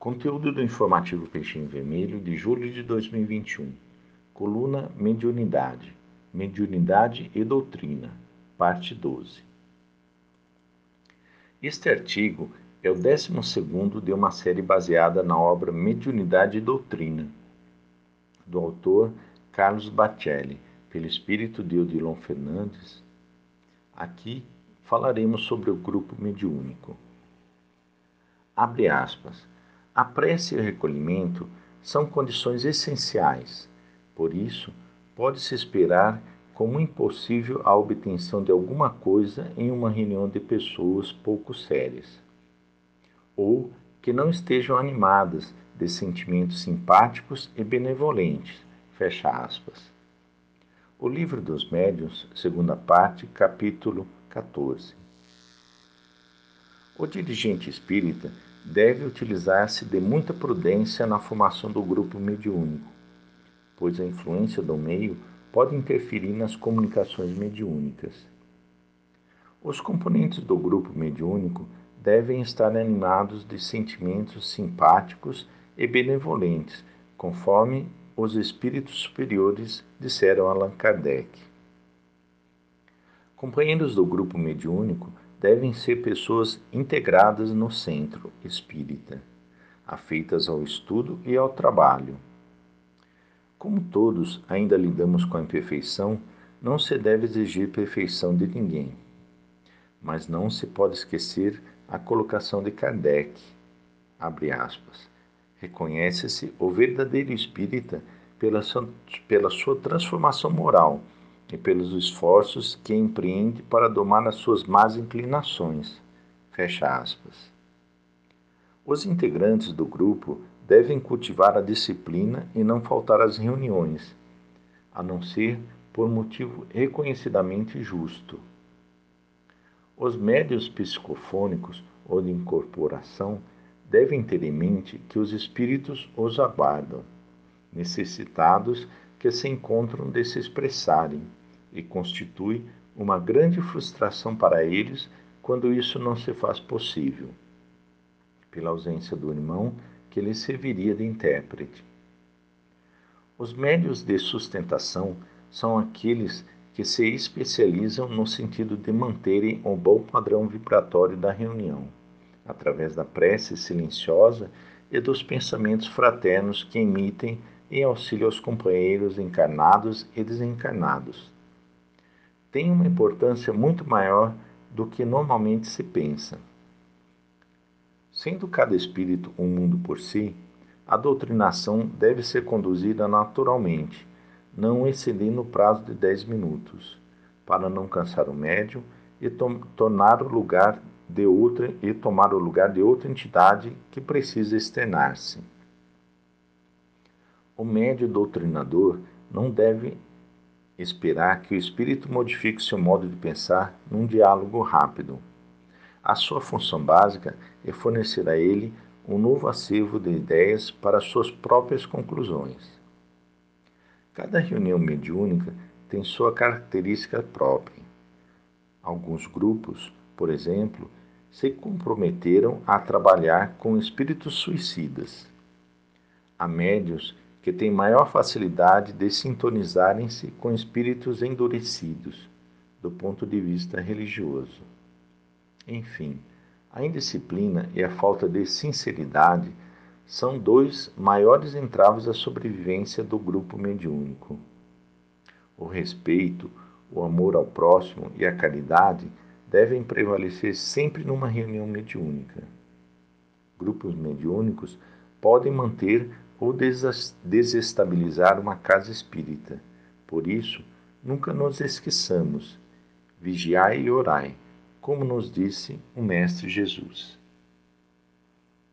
Conteúdo do informativo Peixinho Vermelho de julho de 2021. Coluna Mediunidade. Mediunidade e Doutrina. Parte 12. Este artigo é o 12 de uma série baseada na obra Mediunidade e Doutrina, do autor Carlos Bacelli, pelo espírito de Odilon Fernandes. Aqui falaremos sobre o grupo mediúnico. Abre aspas. A prece e o recolhimento são condições essenciais. Por isso, pode-se esperar como impossível a obtenção de alguma coisa em uma reunião de pessoas pouco sérias, ou que não estejam animadas de sentimentos simpáticos e benevolentes. Fecha aspas. O Livro dos Médiuns, segunda parte, capítulo 14. O dirigente espírita deve utilizar-se de muita prudência na formação do grupo mediúnico, pois a influência do meio pode interferir nas comunicações mediúnicas. Os componentes do grupo mediúnico devem estar animados de sentimentos simpáticos e benevolentes, conforme os espíritos superiores disseram Allan Kardec. Companheiros do grupo mediúnico devem ser pessoas integradas no centro espírita, afeitas ao estudo e ao trabalho. Como todos ainda lidamos com a imperfeição, não se deve exigir perfeição de ninguém. Mas não se pode esquecer a colocação de Kardec. Abre aspas. Reconhece-se o verdadeiro espírita pela sua, pela sua transformação moral e pelos esforços que empreende para domar as suas más inclinações. Fecha aspas. Os integrantes do grupo devem cultivar a disciplina e não faltar às reuniões, a não ser por motivo reconhecidamente justo. Os médios psicofônicos ou de incorporação devem ter em mente que os espíritos os aguardam, necessitados que se encontram de se expressarem e constitui uma grande frustração para eles quando isso não se faz possível, pela ausência do irmão que lhe serviria de intérprete. Os médios de sustentação são aqueles que se especializam no sentido de manterem o bom padrão vibratório da reunião, através da prece silenciosa e dos pensamentos fraternos que emitem em auxílio aos companheiros encarnados e desencarnados tem uma importância muito maior do que normalmente se pensa. Sendo cada espírito um mundo por si, a doutrinação deve ser conduzida naturalmente, não excedendo o prazo de 10 minutos, para não cansar o médium e to tornar o lugar de outra e tomar o lugar de outra entidade que precisa externar-se. O médio doutrinador não deve esperar que o espírito modifique seu modo de pensar num diálogo rápido. A sua função básica é fornecer a ele um novo acervo de ideias para suas próprias conclusões. Cada reunião mediúnica tem sua característica própria. Alguns grupos, por exemplo, se comprometeram a trabalhar com espíritos suicidas. Há médios que têm maior facilidade de sintonizarem-se com espíritos endurecidos do ponto de vista religioso. Enfim, a indisciplina e a falta de sinceridade são dois maiores entraves à sobrevivência do grupo mediúnico. O respeito, o amor ao próximo e a caridade devem prevalecer sempre numa reunião mediúnica. Grupos mediúnicos podem manter ou desestabilizar uma casa espírita. Por isso, nunca nos esqueçamos, vigiai e orai, como nos disse o Mestre Jesus.